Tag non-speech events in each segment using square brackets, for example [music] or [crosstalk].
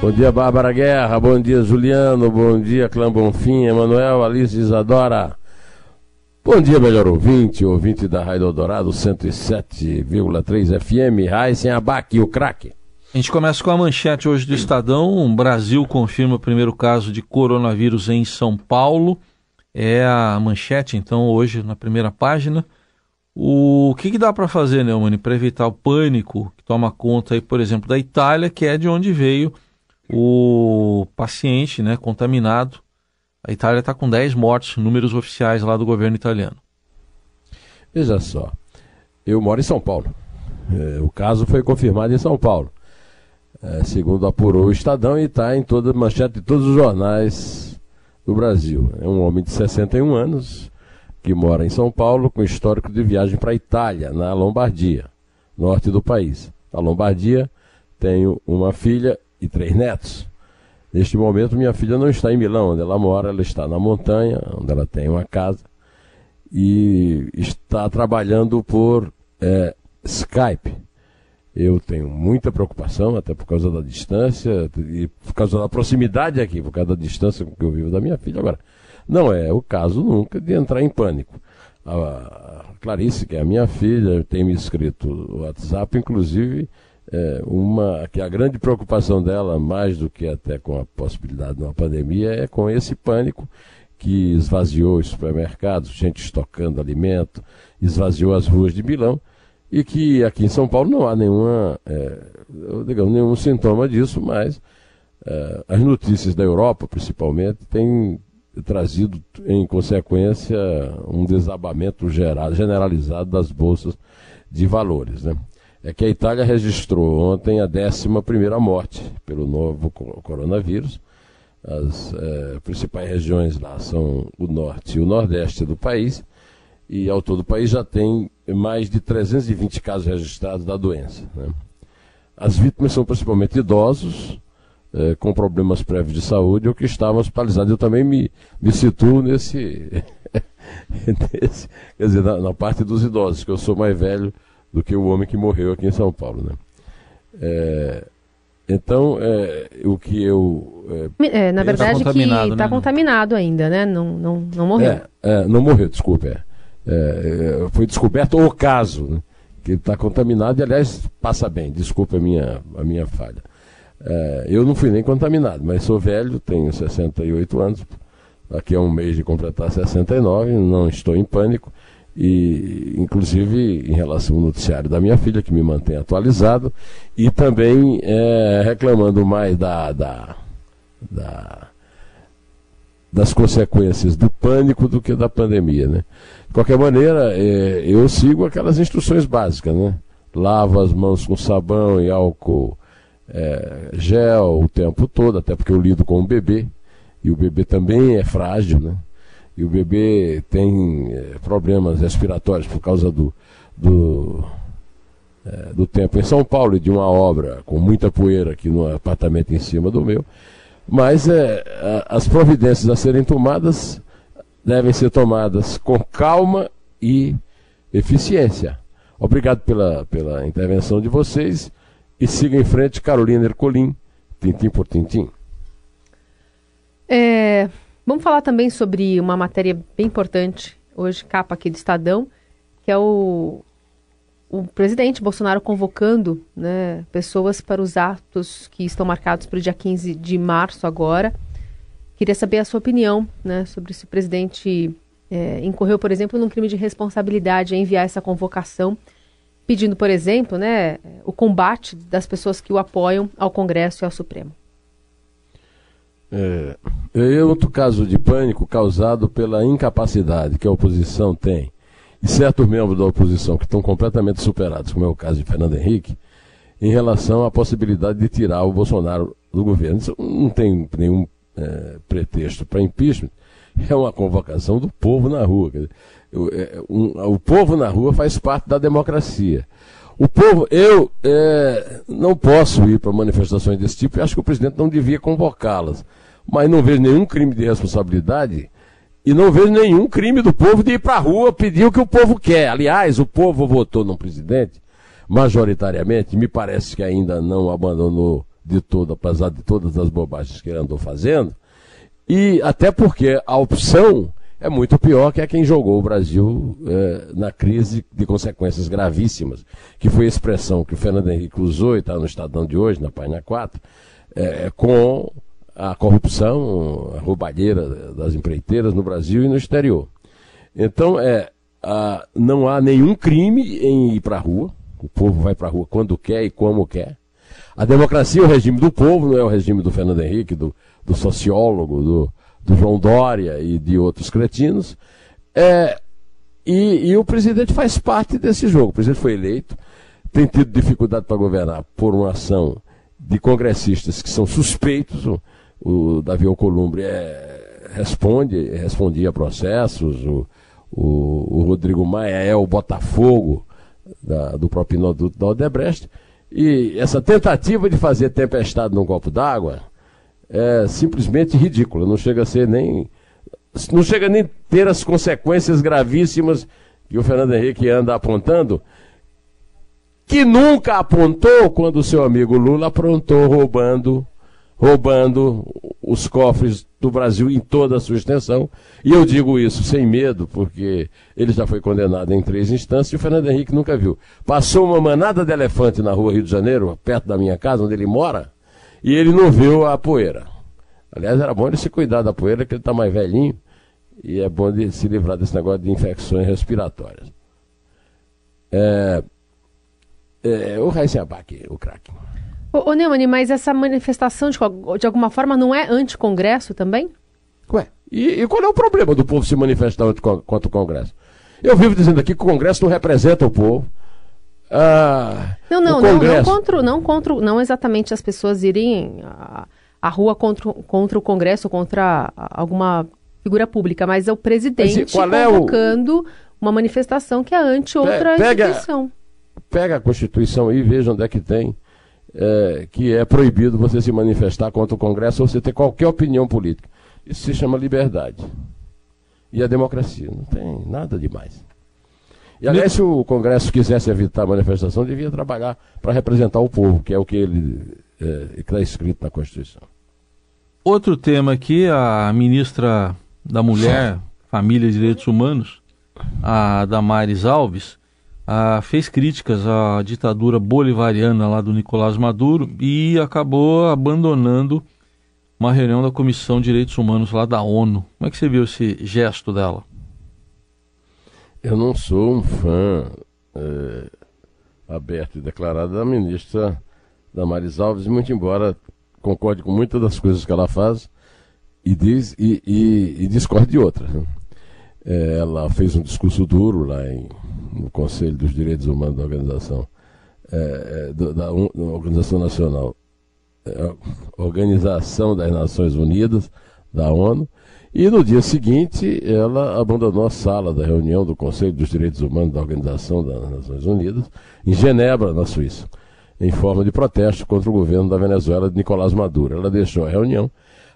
Bom dia, Bárbara Guerra. Bom dia, Juliano. Bom dia, Clã Bonfim, Emanuel, Alice Isadora. Bom dia, melhor ouvinte, ouvinte da Rádio Eldorado 107,3 FM, Raíssen Abac, o craque. A gente começa com a manchete hoje do Estadão. O Brasil confirma o primeiro caso de coronavírus em São Paulo. É a manchete, então, hoje na primeira página. O que, que dá para fazer, Neumann, para evitar o pânico que toma conta, aí, por exemplo, da Itália, que é de onde veio o paciente né, contaminado. A Itália está com 10 mortes, números oficiais lá do governo italiano. Veja só, eu moro em São Paulo. É, o caso foi confirmado em São Paulo. É, segundo apurou o Estadão e está em toda manchete de todos os jornais do Brasil. É um homem de 61 anos que mora em São Paulo com histórico de viagem para a Itália, na Lombardia, norte do país. Na Lombardia tenho uma filha e três netos. Neste momento, minha filha não está em Milão, onde ela mora, ela está na montanha, onde ela tem uma casa, e está trabalhando por é, Skype. Eu tenho muita preocupação, até por causa da distância, e por causa da proximidade aqui, por causa da distância que eu vivo da minha filha. Agora, não é o caso nunca de entrar em pânico. A Clarice, que é a minha filha, tem me escrito no WhatsApp, inclusive, é, uma que a grande preocupação dela, mais do que até com a possibilidade de uma pandemia, é com esse pânico que esvaziou os supermercados, gente estocando alimento, esvaziou as ruas de Milão e que aqui em São Paulo não há nenhuma, é, digamos, nenhum sintoma disso, mas é, as notícias da Europa, principalmente, têm trazido em consequência um desabamento geral, generalizado das bolsas de valores, né? É que a Itália registrou ontem a 11 morte pelo novo coronavírus. As é, principais regiões lá são o norte e o nordeste do país, e ao todo o país já tem mais de 320 casos registrados da doença. Né? As vítimas são principalmente idosos, é, com problemas prévios de saúde ou que estavam hospitalizados. Eu também me, me situo nesse, [laughs] nesse quer dizer, na, na parte dos idosos, que eu sou mais velho do que o homem que morreu aqui em São Paulo. Né? É, então, é, o que eu. É, é na verdade, tá que está né? contaminado ainda, né? Não, não, não morreu. É, é, não morreu, desculpa. É. foi descoberto o caso, né? que ele está contaminado e, aliás, passa bem, desculpa a minha, a minha falha. eu não fui nem contaminado, mas sou velho, tenho 68 anos, daqui a um mês de completar 69, não estou em pânico e inclusive em relação ao noticiário da minha filha, que me mantém atualizado, e também é, reclamando mais da, da, da, das consequências do pânico do que da pandemia. Né? De qualquer maneira, é, eu sigo aquelas instruções básicas, né? Lavo as mãos com sabão e álcool é, gel o tempo todo, até porque eu lido com um bebê, e o bebê também é frágil, né? E o bebê tem é, problemas respiratórios por causa do, do, é, do tempo em São Paulo de uma obra com muita poeira aqui no apartamento em cima do meu. Mas é, as providências a serem tomadas devem ser tomadas com calma e eficiência. Obrigado pela, pela intervenção de vocês e siga em frente, Carolina Ercolim, tintim por tintim. É, Vamos falar também sobre uma matéria bem importante, hoje, capa aqui do Estadão, que é o, o presidente Bolsonaro convocando né, pessoas para os atos que estão marcados para o dia 15 de março agora. Queria saber a sua opinião né, sobre se o presidente é, incorreu, por exemplo, num crime de responsabilidade em enviar essa convocação, pedindo, por exemplo, né, o combate das pessoas que o apoiam ao Congresso e ao Supremo. É, é outro caso de pânico causado pela incapacidade que a oposição tem, e certos membros da oposição que estão completamente superados, como é o caso de Fernando Henrique, em relação à possibilidade de tirar o Bolsonaro do governo. Isso não tem nenhum é, pretexto para impeachment, é uma convocação do povo na rua. O, é, um, o povo na rua faz parte da democracia. O povo, eu é, não posso ir para manifestações desse tipo e acho que o presidente não devia convocá-las. Mas não vejo nenhum crime de responsabilidade e não vejo nenhum crime do povo de ir para a rua pedir o que o povo quer. Aliás, o povo votou no presidente, majoritariamente, me parece que ainda não abandonou de todo, apesar de todas as bobagens que ele andou fazendo. E até porque a opção é muito pior que a quem jogou o Brasil é, na crise de consequências gravíssimas, que foi a expressão que o Fernando Henrique usou e está no Estadão de hoje, na página 4, é, com a corrupção, a roubalheira das empreiteiras no Brasil e no exterior. Então, é, a, não há nenhum crime em ir para a rua, o povo vai para a rua quando quer e como quer. A democracia é o regime do povo, não é o regime do Fernando Henrique, do, do sociólogo, do, do João Dória e de outros cretinos. É, e, e, o presidente faz parte desse jogo. O presidente foi eleito, tem tido dificuldade para governar por uma ação de congressistas que são suspeitos. O, o Davi Alcolumbre é, responde, respondia a processos. O, o, o, Rodrigo Maia é o Botafogo da, do próprio Inoduto da Odebrecht. E essa tentativa de fazer tempestade num copo d'água é simplesmente ridícula, não chega a ser nem. Não chega nem ter as consequências gravíssimas que o Fernando Henrique anda apontando, que nunca apontou quando o seu amigo Lula aprontou roubando, roubando os cofres do Brasil em toda a sua extensão. E eu digo isso sem medo, porque ele já foi condenado em três instâncias e o Fernando Henrique nunca viu. Passou uma manada de elefante na rua Rio de Janeiro, perto da minha casa, onde ele mora, e ele não viu a poeira. Aliás, era bom ele se cuidar da poeira, que ele está mais velhinho, e é bom ele se livrar desse negócio de infecções respiratórias. É, é, o Heisenbach, o craque. Ô, ô Neumann, mas essa manifestação, de, de alguma forma, não é anticongresso também? Ué, e, e, qual é o problema do povo se manifestar contra o Congresso? Eu vivo dizendo aqui que o Congresso não representa o povo. Ah, não, não, não, não, contra, não contra, não exatamente as pessoas irem à, à rua contra, contra o Congresso, contra alguma figura pública, mas é o presidente convocando é o... uma manifestação que é ante outra pega, instituição. Pega a Constituição e veja onde é que tem é, que é proibido você se manifestar contra o Congresso ou você ter qualquer opinião política. Isso se chama liberdade. E a democracia. Não tem nada demais. E aliás, se o Congresso quisesse evitar a manifestação, devia trabalhar para representar o povo, que é o que ele é, está escrito na Constituição. Outro tema aqui, a ministra da Mulher, [laughs] Família e Direitos Humanos, a Damares Alves, a, fez críticas à ditadura bolivariana lá do Nicolás Maduro e acabou abandonando uma reunião da Comissão de Direitos Humanos lá da ONU. Como é que você viu esse gesto dela? Eu não sou um fã é, aberto e declarado da ministra Damares Alves, muito embora concorde com muitas das coisas que ela faz e, diz, e, e, e discorde de outras. Né? É, ela fez um discurso duro lá em, no Conselho dos Direitos Humanos da Organização, é, é da, da, Organização Nacional, é, Organização das Nações Unidas, da ONU, e no dia seguinte, ela abandonou a sala da reunião do Conselho dos Direitos Humanos da Organização das Nações Unidas, em Genebra, na Suíça, em forma de protesto contra o governo da Venezuela de Nicolás Maduro. Ela deixou a reunião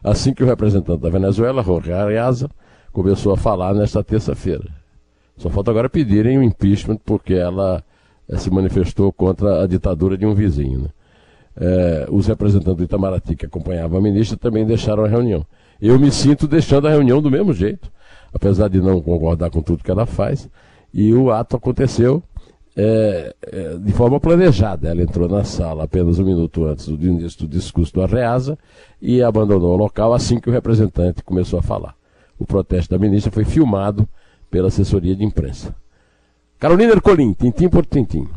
assim que o representante da Venezuela, Jorge Ariasa, começou a falar nesta terça-feira. Só falta agora pedirem o impeachment porque ela eh, se manifestou contra a ditadura de um vizinho. Né? É, os representantes do Itamaraty que acompanhavam a ministra também deixaram a reunião. Eu me sinto deixando a reunião do mesmo jeito, apesar de não concordar com tudo que ela faz. E o ato aconteceu é, é, de forma planejada. Ela entrou na sala apenas um minuto antes do início do discurso do Arreasa e abandonou o local assim que o representante começou a falar. O protesto da ministra foi filmado pela assessoria de imprensa. Carolina Ercolim, tintim por tintim.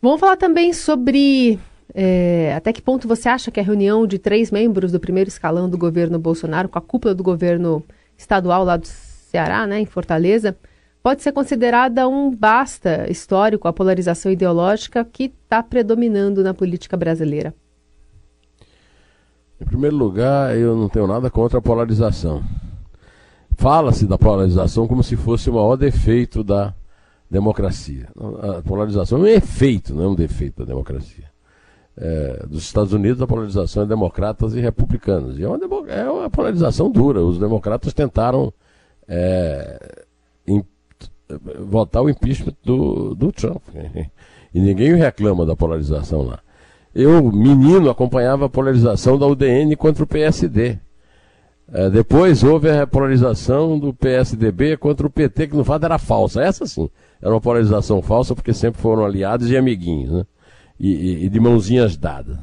Vamos falar também sobre é, até que ponto você acha que a reunião de três membros do primeiro escalão do governo Bolsonaro, com a cúpula do governo estadual lá do Ceará, né, em Fortaleza, pode ser considerada um basta histórico à polarização ideológica que está predominando na política brasileira? Em primeiro lugar, eu não tenho nada contra a polarização. fala-se da polarização como se fosse o maior defeito da democracia. A polarização é um efeito, não é um defeito da democracia. É, dos Estados Unidos, a polarização é democratas e republicanos. E é uma, é uma polarização dura. Os democratas tentaram é, votar o impeachment do, do Trump. [laughs] E ninguém reclama da polarização lá. Eu, menino, acompanhava a polarização da UDN contra o PSD. É, depois houve a polarização do PSDB contra o PT, que no fato era falsa. Essa sim, era uma polarização falsa, porque sempre foram aliados e amiguinhos, né? E, e, de mãozinhas dadas.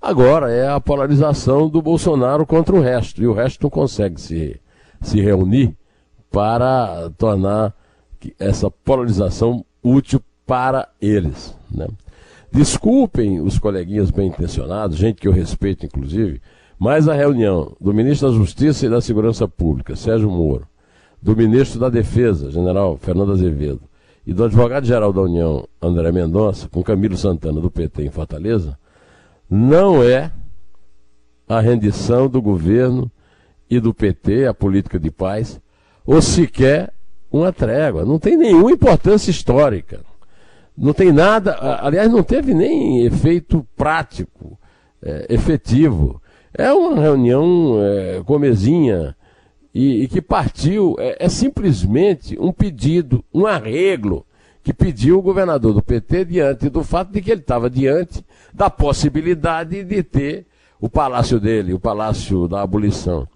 Agora é a polarização do Bolsonaro contra o resto, e o resto não consegue se, se reunir para tornar essa polarização útil para eles. Né? Desculpem os coleguinhas bem intencionados, gente que eu respeito inclusive, mas a reunião do ministro da Justiça e da Segurança Pública, Sérgio Moro, do ministro da Defesa, general Fernando Azevedo, e do advogado-geral da União, André Mendonça, com Camilo Santana, do PT em Fortaleza, não é a rendição do governo e do PT, a política de paz, ou sequer uma trégua. Não tem nenhuma importância histórica. Não tem nada, aliás, não teve nem efeito prático, é, efetivo. É uma reunião é, comezinha e, e que partiu, é, é, simplesmente um pedido, um arreglo que pediu o governador do PT diante do fato de que ele estava diante da possibilidade de ter o palácio dele, o palácio da abolição,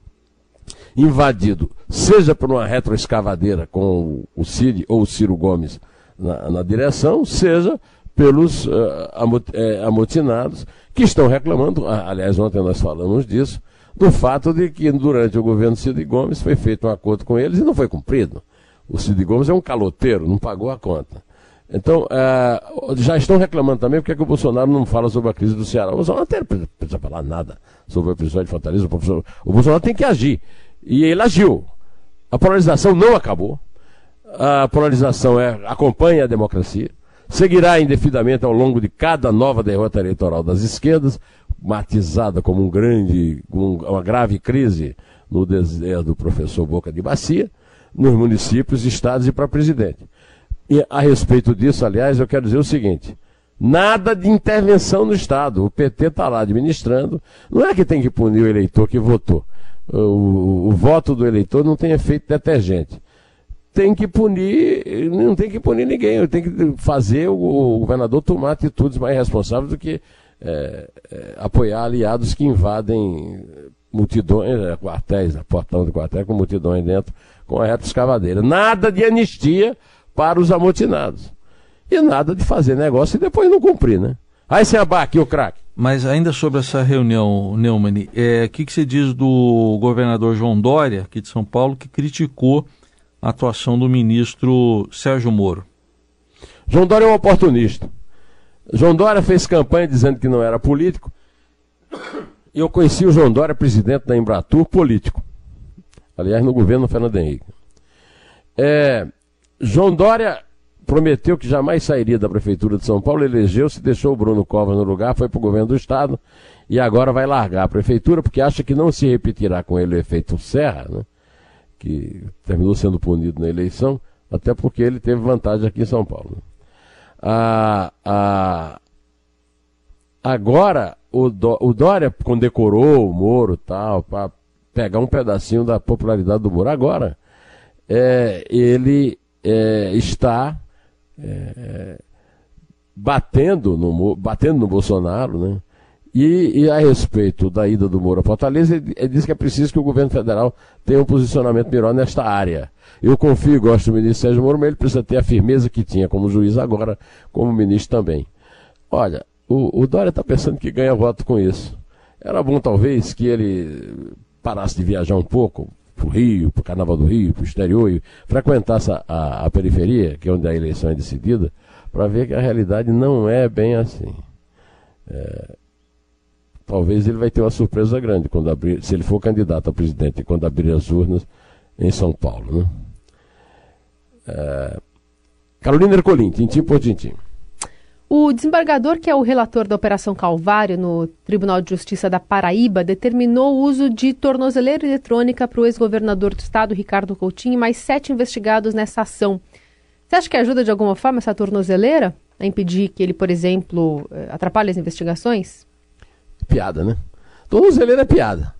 invadido, seja por uma retroescavadeira com o Cid ou o Ciro Gomes na, na direção, seja pelos uh, amotinados que estão reclamando, aliás, ontem nós falamos disso, do fato de que durante o governo Cid Gomes foi feito um acordo com eles e não foi cumprido. O Cid Gomes é um caloteiro, não pagou a conta. Então, uh, já estão reclamando também porque é que o Bolsonaro não fala sobre a crise do Ceará. O Bolsonaro não precisa falar nada sobre o episódio de Fortaleza. O, o Bolsonaro tem que agir. E ele agiu. A polarização não acabou a polarização é, acompanha a democracia, seguirá indefinidamente ao longo de cada nova derrota eleitoral das esquerdas, matizada como um grande, uma grave crise no deserto do professor Boca de Bacia, nos municípios, estados e para presidente. E a respeito disso, aliás, eu quero dizer o seguinte: nada de intervenção no Estado. O PT está lá administrando. Não é que tem que punir o eleitor que votou. O, o, o voto do eleitor não tem efeito detergente tem que punir, não tem que punir ninguém, tem que fazer o, governador tomar atitudes mais responsáveis do que é, é, apoiar aliados que invadem multidões, é, quartéis, né, portão de quartéis com multidões dentro, com a reta escavadeira. Nada de anistia para os amotinados. E nada de fazer negócio e depois não cumprir, né? Aí sem abaque, o craque. Mas ainda sobre essa reunião, Neumann, o é, que, que você diz do governador João Dória, aqui de São Paulo, que criticou a atuação do ministro Sérgio Moro? João Dória é um oportunista. João Dória fez campanha dizendo que não era político. E eu conheci o João Dória, presidente da Embratur, político. Aliás, no governo Fernando Henrique. É, João Dória prometeu que jamais sairia da Prefeitura de São Paulo, elegeu-se, deixou o Bruno Covas no lugar, foi para o governo do Estado e agora vai largar a Prefeitura porque acha que não se repetirá com ele o efeito Serra, né? Que terminou sendo punido na eleição, até porque ele teve vantagem aqui em São Paulo. Ah, ah, agora, o, Dó, o Dória condecorou o Moro tal, para pegar um pedacinho da popularidade do Moro. Agora, é, ele é, está é, batendo, no, batendo no Bolsonaro, né? E, e, a respeito da ida do Moro a Fortaleza, ele, ele diz que é preciso que o governo federal tenha um posicionamento melhor nesta área. Eu confio e gosto do ministro Sérgio Moro, mas ele precisa ter a firmeza que tinha como juiz agora, como ministro também. Olha, o, o Dória está pensando que ganha voto com isso. Era bom, talvez, que ele parasse de viajar um pouco para o Rio, para o Carnaval do Rio, para o exterior, e frequentasse a, a, a periferia, que é onde a eleição é decidida, para ver que a realidade não é bem assim. É, talvez ele vai ter uma surpresa grande quando abrir, se ele for candidato a presidente quando abrir as urnas em São Paulo. Né? É... Carolina Ercolim, tintim por tintim. O desembargador, que é o relator da Operação Calvário no Tribunal de Justiça da Paraíba, determinou o uso de tornozeleira eletrônica para o ex-governador do estado, Ricardo Coutinho, e mais sete investigados nessa ação. Você acha que ajuda de alguma forma essa tornozeleira a impedir que ele, por exemplo, eh, atrapalhe as investigações? Piada, né? Tornozeleira é piada.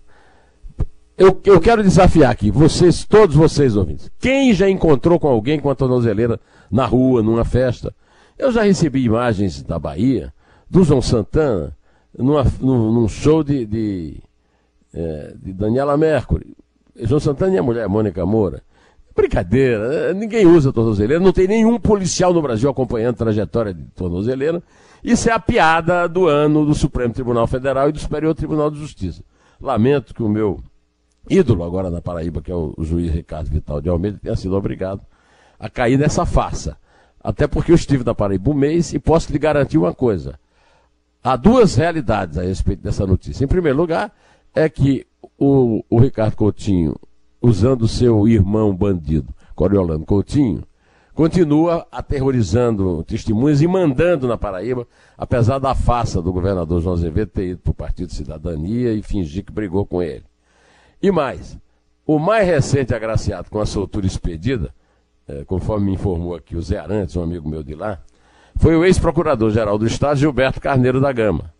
Eu, eu quero desafiar aqui, vocês, todos vocês ouvintes. Quem já encontrou com alguém com a tornozeleira na rua, numa festa? Eu já recebi imagens da Bahia, do João Santana, numa, num, num, show de, de, é, de, Daniela Mercury. João Santana e a mulher Mônica Moura. Brincadeira, ninguém usa tornozeleira, não tem nenhum policial no Brasil acompanhando a trajetória de tornozeleira. Isso é a piada do ano do Supremo Tribunal Federal e do Superior Tribunal de Justiça. Lamento que o meu ídolo agora na Paraíba, que é o, juiz Ricardo Vital de Almeida, tenha sido obrigado a cair nessa farsa. Até porque eu estive na Paraíba um mês e posso lhe garantir uma coisa. Há duas realidades a respeito dessa notícia. Em primeiro lugar, é que o, o Ricardo Coutinho, usando seu irmão bandido, Coriolano Coutinho, continua aterrorizando testemunhas e mandando na Paraíba, apesar da farsa do governador João Azevedo ter ido para o Partido Cidadania e fingir que brigou com ele. E mais, o mais recente agraciado com a soltura expedida é, conforme me informou aqui o Zé Arantes, um amigo meu de lá, foi o ex-procurador-geral do Estado, Gilberto Carneiro da Gama.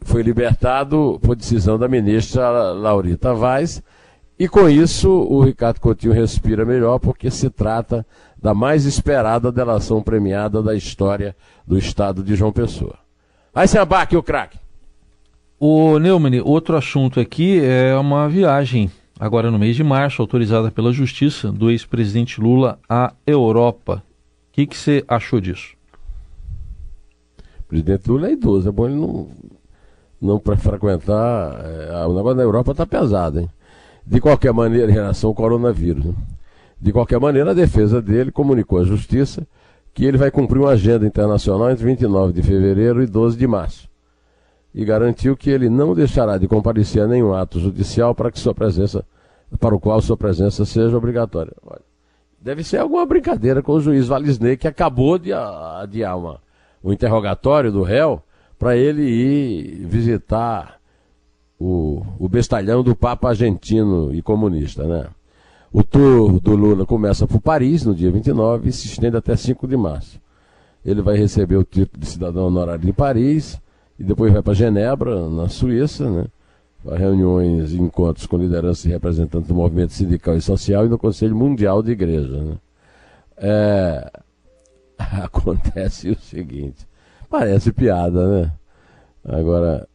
Foi libertado por decisão da ministra Laurita Vaz, e com isso o Ricardo Coutinho respira melhor, porque se trata da mais esperada delação premiada da história do Estado de João Pessoa. Vai se abaque o craque. O Neumann, outro assunto aqui é uma viagem agora no mês de março, autorizada pela Justiça, do ex-presidente Lula à Europa. O que, que você achou disso? O presidente Lula é idoso, é bom ele não, não para frequentar. É, o negócio da Europa está pesado, hein? De qualquer maneira, em relação ao coronavírus. Né? De qualquer maneira, a defesa dele comunicou à Justiça que ele vai cumprir uma agenda internacional entre 29 de fevereiro e 12 de março e garantiu que ele não deixará de comparecer a nenhum ato judicial para que sua presença, para o qual sua presença seja obrigatória. Deve ser alguma brincadeira com o juiz Valisney que acabou de adiar uma, o interrogatório do réu para ele ir visitar o, o bestalhão do Papa argentino e comunista, né? O tour do Lula começa por Paris no dia 29 e se estende até 5 de março. Ele vai receber o título de cidadão honorário de Paris, e depois vai para Genebra, na Suíça, né? para reuniões e encontros com lideranças e representantes do movimento sindical e social e no Conselho Mundial de Igreja. Né? É... [laughs] Acontece o seguinte, parece piada, né? Agora,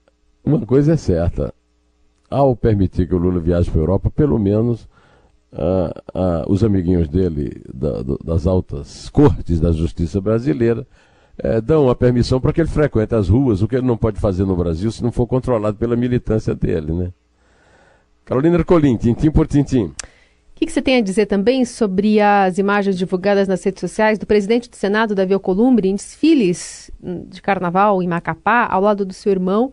uma coisa é certa, ao permitir que o Lula viaje para a Europa, pelo menos ah, ah, os amiguinhos dele da, das altas cortes da justiça brasileira é, dão a permissão para que ele frequente as ruas, o que ele não pode fazer no Brasil se não for controlado pela militância dele, né? Carolina Ercolim, tintim por tintim. O que, que, você tem a dizer também sobre as imagens divulgadas nas redes sociais do presidente do Senado, Davi Alcolumbre, em desfiles hum, de carnaval em Macapá, ao lado do seu irmão,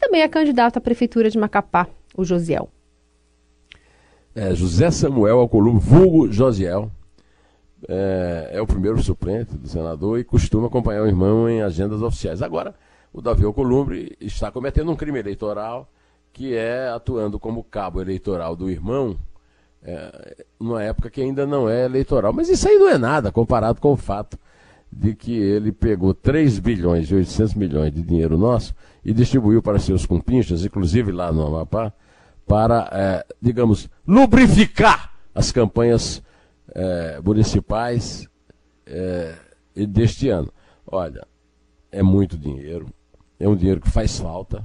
também é candidato à prefeitura de Macapá, o Josiel? É, José Samuel Alcolumbre, vulgo Josiel, é, é, o primeiro suplente do senador e costuma acompanhar o irmão em agendas oficiais. Agora, o Davi Alcolumbre está cometendo um crime eleitoral que é atuando como cabo eleitoral do irmão é, numa época que ainda não é eleitoral. Mas isso aí não é nada comparado com o fato de que ele pegou 3 bilhões e 800 milhões de dinheiro nosso e distribuiu para seus compinchas, inclusive lá no Amapá, para, é, digamos, lubrificar as campanhas é, municipais é, deste ano. Olha, é muito dinheiro, é um dinheiro que faz falta,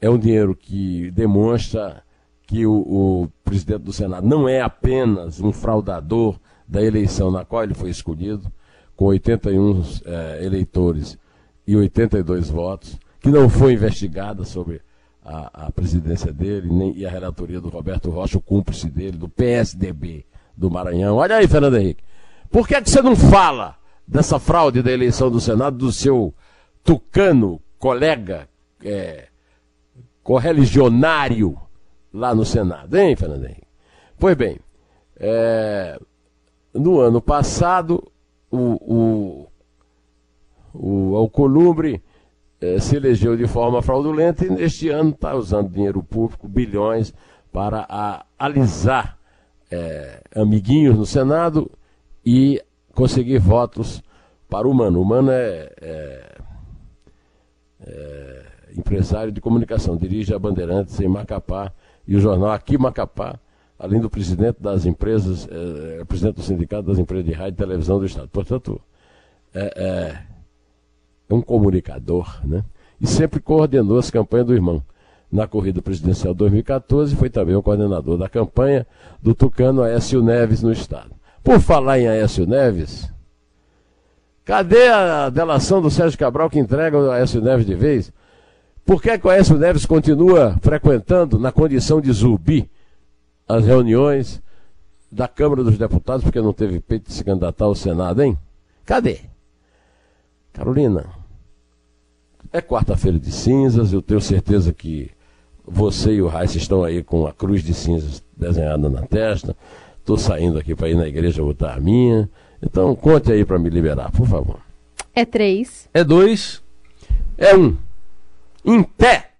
é um dinheiro que demonstra que o, o presidente do Senado não é apenas um fraudador da eleição na qual ele foi escolhido, com 81 é, eleitores e 82 votos, que não foi investigada sobre a, a presidência dele nem, e a relatoria do Roberto Rocha, o cúmplice dele, do PSDB do Maranhão. Olha aí, Fernando Henrique. Por que, é que você não fala dessa fraude da eleição do Senado do seu tucano colega é, correligionário lá no Senado, hein, Fernando Henrique? Pois bem, é, no ano passado, o, o, o Alcolumbre eh, se elegeu de forma fraudulenta e neste ano está usando dinheiro público, bilhões, para a, alisar eh, amiguinhos no Senado e conseguir votos para o Mano. O Mano é, é, é empresário de comunicação, dirige a Bandeirantes em Macapá e o jornal Aqui Macapá, além do presidente das empresas, é, presidente do sindicato das empresas de rádio e televisão do Estado. Portanto, é, é um comunicador, né? E sempre coordenou as campanhas do irmão. Na corrida presidencial 2014, foi também o coordenador da campanha do Tucano Aécio Neves no Estado. Por falar em Aécio Neves, cadê a delação do Sérgio Cabral que entrega o Aécio Neves de vez? Por que, que o Aécio Neves continua frequentando, na condição de zumbi, as reuniões da Câmara dos Deputados, porque não teve peito de se candidatar ao Senado, hein? Cadê? Carolina, é quarta-feira de cinzas, eu tenho certeza que você e o Raíssa estão aí com a cruz de cinzas desenhada na testa. Estou saindo aqui para ir na igreja botar a minha. Então conte aí para me liberar, por favor. É três. É dois. É um. Em pé.